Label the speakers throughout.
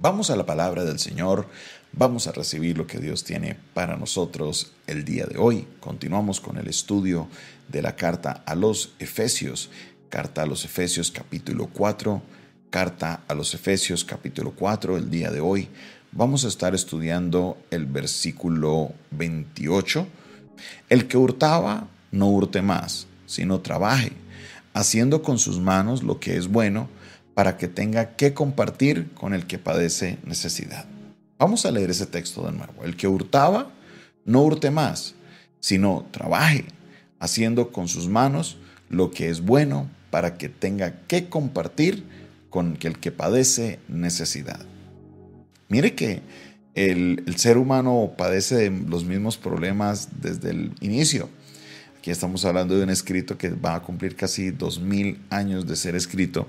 Speaker 1: Vamos a la palabra del Señor, vamos a recibir lo que Dios tiene para nosotros el día de hoy. Continuamos con el estudio de la carta a los Efesios, carta a los Efesios capítulo 4, carta a los Efesios capítulo 4 el día de hoy. Vamos a estar estudiando el versículo 28. El que hurtaba, no hurte más, sino trabaje, haciendo con sus manos lo que es bueno para que tenga que compartir con el que padece necesidad. Vamos a leer ese texto de nuevo. El que hurtaba, no hurte más, sino trabaje, haciendo con sus manos lo que es bueno para que tenga que compartir con el que padece necesidad. Mire que el, ser humano padece de los mismos problemas desde el inicio. Aquí estamos hablando de un escrito que va a cumplir casi dos mil años de ser escrito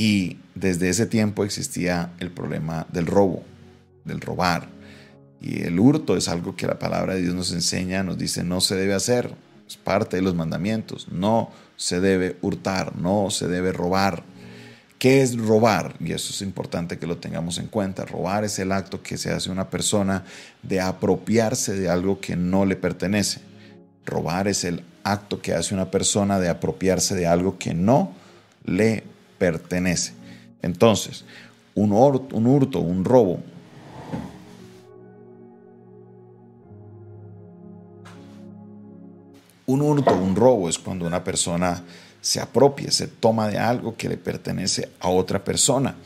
Speaker 1: y desde ese tiempo existía el problema del robo, del robar. Y el hurto es algo que la palabra de Dios nos enseña, nos dice no se debe hacer, es parte de los mandamientos, no se debe hurtar, no se debe robar. ¿Qué es robar? Y eso es importante que lo tengamos en cuenta. Robar es el acto que se hace una persona de apropiarse de algo que no le pertenece. Robar es el acto que hace una persona de apropiarse de algo que no le pertenece. Entonces, un, hurto, un hurto, un robo, un hurto, un robo es cuando una persona se apropia, se toma de algo que le pertenece a otra persona.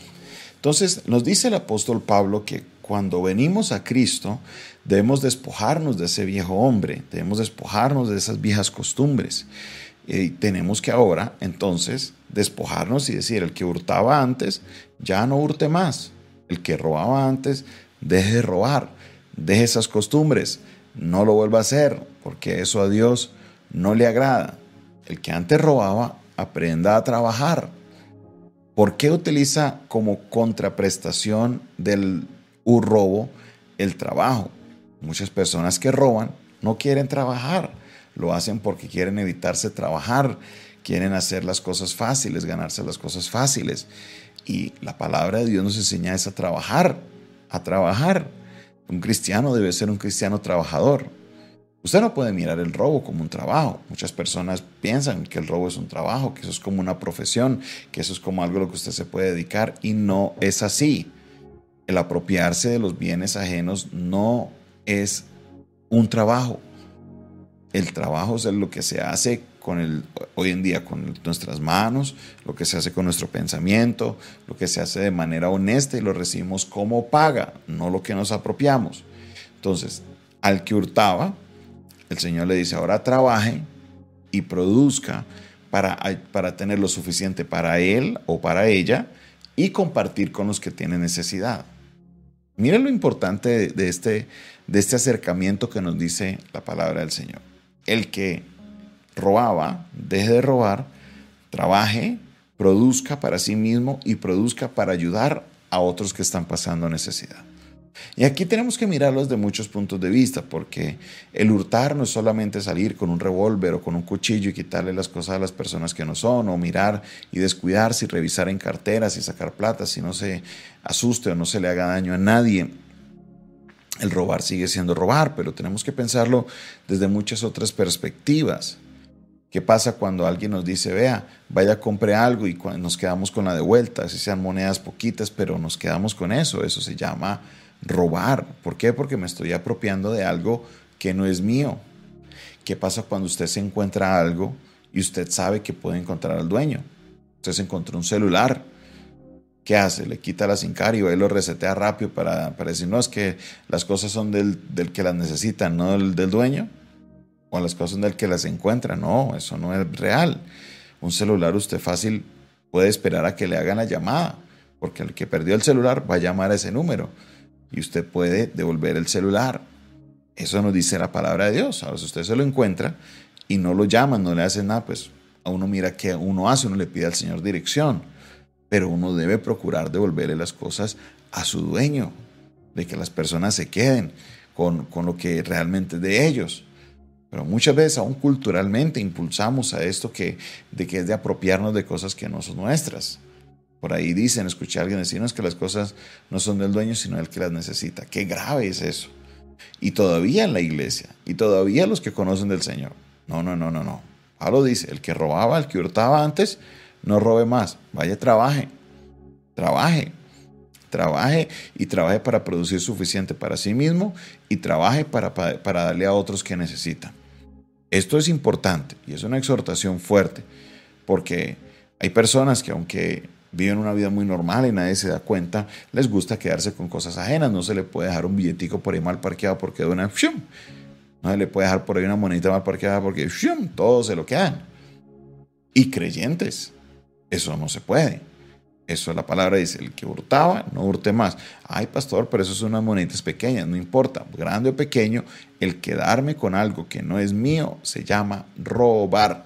Speaker 1: Entonces, nos dice el apóstol Pablo que cuando venimos a Cristo, debemos despojarnos de ese viejo hombre, debemos despojarnos de esas viejas costumbres. Tenemos que ahora, entonces, despojarnos y decir, el que hurtaba antes, ya no hurte más. El que robaba antes, deje de robar, deje esas costumbres, no lo vuelva a hacer, porque eso a Dios no le agrada. El que antes robaba, aprenda a trabajar. ¿Por qué utiliza como contraprestación del robo el trabajo? Muchas personas que roban no quieren trabajar, lo hacen porque quieren evitarse trabajar quieren hacer las cosas fáciles, ganarse las cosas fáciles. Y la palabra de Dios nos enseña a trabajar, a trabajar. Un cristiano debe ser un cristiano trabajador. Usted no puede mirar el robo como un trabajo. Muchas personas piensan que el robo es un trabajo, que eso es como una profesión, que eso es como algo a lo que usted se puede dedicar y no es así. El apropiarse de los bienes ajenos no es un trabajo. El trabajo es lo que se hace con el, hoy en día con nuestras manos, lo que se hace con nuestro pensamiento, lo que se hace de manera honesta y lo recibimos como paga, no lo que nos apropiamos. Entonces, al que hurtaba, el Señor le dice, ahora trabaje y produzca para, para tener lo suficiente para él o para ella y compartir con los que tienen necesidad. Miren lo importante de este, de este acercamiento que nos dice la palabra del Señor. El que robaba, deje de robar, trabaje, produzca para sí mismo y produzca para ayudar a otros que están pasando necesidad. Y aquí tenemos que mirarlo desde muchos puntos de vista, porque el hurtar no es solamente salir con un revólver o con un cuchillo y quitarle las cosas a las personas que no son, o mirar y descuidarse y revisar en carteras y sacar plata si no se asuste o no se le haga daño a nadie. El robar sigue siendo robar, pero tenemos que pensarlo desde muchas otras perspectivas. ¿Qué pasa cuando alguien nos dice, vea, vaya, compre algo y nos quedamos con la de vuelta? Si sean monedas poquitas, pero nos quedamos con eso. Eso se llama robar. ¿Por qué? Porque me estoy apropiando de algo que no es mío. ¿Qué pasa cuando usted se encuentra algo y usted sabe que puede encontrar al dueño? Usted se encontró un celular. ¿Qué hace? Le quita la sincario, él lo resetea rápido para, para decir, no, es que las cosas son del, que las necesitan, no del dueño o las cosas del que las encuentra. No, eso no es real. Un celular usted fácil puede esperar a que le hagan la llamada, porque el que perdió el celular va a llamar a ese número y usted puede devolver el celular. Eso nos dice la palabra de Dios. Ahora, si usted se lo encuentra y no lo llaman, no le hacen nada, pues a uno mira qué uno hace, uno le pide al Señor dirección. Pero uno debe procurar devolverle las cosas a su dueño, de que las personas se queden con, con lo que realmente es de ellos. Pero muchas veces aún culturalmente impulsamos a esto que, de que es de apropiarnos de cosas que no son nuestras. Por ahí dicen, escuché a alguien decir, que las cosas no son del dueño, sino del que las necesita. Qué grave es eso. Y todavía en la iglesia, y todavía los que conocen del Señor. No, no, no, no, no. Pablo dice, el que robaba, el que hurtaba antes, no robe más. Vaya, trabaje. Trabaje. Trabaje y trabaje para producir suficiente para sí mismo y trabaje para, para, darle a otros que necesitan. Esto es importante y es una exhortación fuerte porque hay personas que aunque viven una vida muy normal y nadie se da cuenta, les gusta quedarse con cosas ajenas, no se le puede dejar un billetico por ahí mal parqueado porque de una no se le puede dejar por ahí una monedita mal parqueada porque todos se lo quedan. Y creyentes, eso no se puede. Eso la palabra dice, el que hurtaba, no hurte más. Ay, pastor, pero eso son unas moneditas pequeñas, no importa, grande o pequeño, el quedarme con algo que no es mío se llama robar.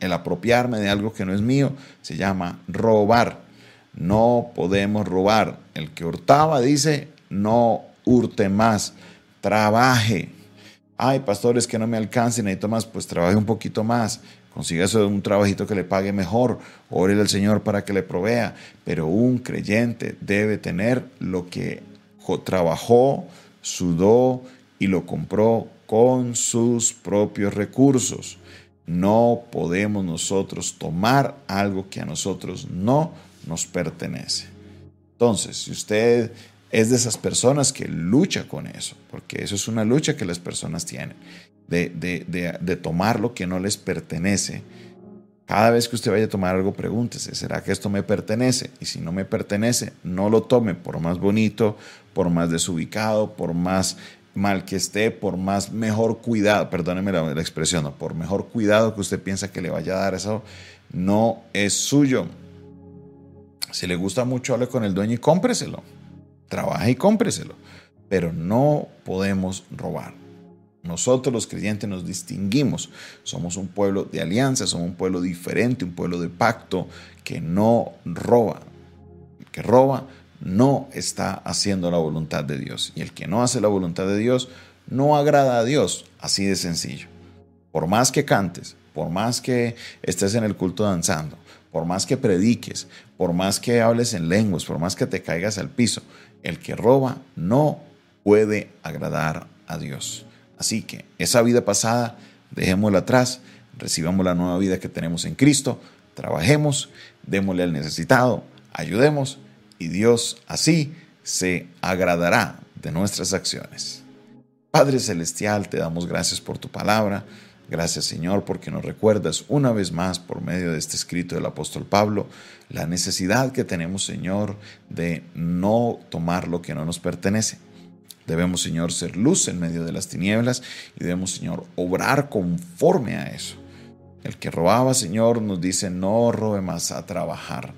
Speaker 1: El apropiarme de algo que no es mío se llama robar. No podemos robar. El que hurtaba dice, no hurte más, trabaje. Ay, pastores, que no me alcance, necesito más, pues trabaje un poquito más. Consígase un trabajito que le pague mejor. Ore al Señor para que le provea. Pero un creyente debe tener lo que trabajó, sudó y lo compró con sus propios recursos. No podemos nosotros tomar algo que a nosotros no nos pertenece. Entonces, si usted es de esas personas que lucha con eso, porque eso es una lucha que las personas tienen, de, de, tomar lo que no les pertenece, cada vez que usted vaya a tomar algo, pregúntese, ¿será que esto me pertenece? Y si no me pertenece, no lo tome, por más bonito, por más desubicado, por más mal que esté, por más mejor cuidado, perdóneme la, expresión, por mejor cuidado que usted piensa que le vaya a dar eso, no es suyo. Si le gusta mucho, hable con el dueño y cómpreselo. Trabaje y cómpreselo. Pero no podemos robar. Nosotros los creyentes nos distinguimos. Somos un pueblo de alianza, somos un pueblo diferente, un pueblo de pacto que no roba. El que roba no está haciendo la voluntad de Dios. Y el que no hace la voluntad de Dios no agrada a Dios. Así de sencillo. Por más que cantes, por más que estés en el culto danzando, por más que prediques, por más que hables en lenguas, por más que te caigas al piso, el que roba no puede agradar a Dios. Así que esa vida pasada, dejémosla atrás, recibamos la nueva vida que tenemos en Cristo, trabajemos, démosle al necesitado, ayudemos y Dios así se agradará de nuestras acciones. Padre Celestial, te damos gracias por tu palabra. Gracias Señor porque nos recuerdas una vez más por medio de este escrito del apóstol Pablo la necesidad que tenemos Señor de no tomar lo que no nos pertenece. Debemos Señor ser luz en medio de las tinieblas y debemos Señor obrar conforme a eso. El que robaba Señor nos dice no robe más a trabajar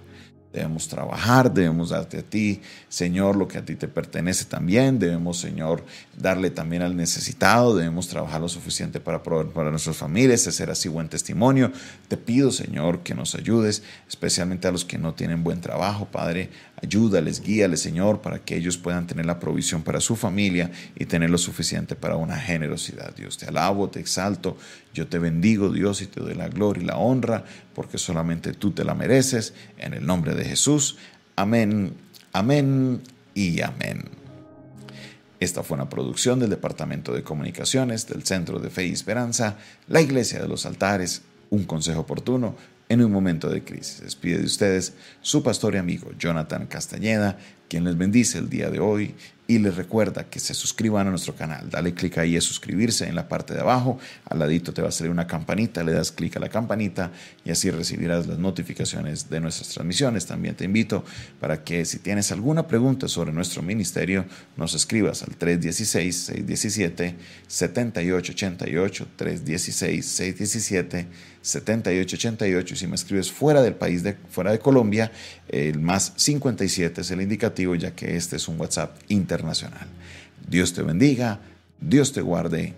Speaker 1: Debemos trabajar, debemos darte a ti, Señor, lo que a ti te pertenece también. Debemos, Señor, darle también al necesitado. Debemos trabajar lo suficiente para proveer para nuestras familias, hacer así buen testimonio. Te pido, Señor, que nos ayudes, especialmente a los que no tienen buen trabajo, Padre. Ayúdales, guíales, Señor, para que ellos puedan tener la provisión para su familia y tener lo suficiente para una generosidad. Dios, te alabo, te exalto. Yo te bendigo, Dios, y te doy la gloria y la honra, porque solamente tú te la mereces. En el nombre de Jesús. Amén, amén y amén. Esta fue una producción del Departamento de Comunicaciones del Centro de Fe y Esperanza, la Iglesia de los Altares, un consejo oportuno en un momento de crisis. Despide de ustedes su pastor y amigo Jonathan Castañeda, quien les bendice el día de hoy y les recuerda que se suscriban a nuestro canal. Dale clic ahí a suscribirse en la parte de abajo. Al ladito te va a salir una campanita, le das clic a la campanita y así recibirás las notificaciones de nuestras transmisiones. También te invito para que si tienes alguna pregunta sobre nuestro ministerio, nos escribas al 316-617-7888, 316-617. 7888 y si me escribes fuera del país de fuera de Colombia el más 57 es el indicativo ya que este es un WhatsApp internacional. Dios te bendiga, Dios te guarde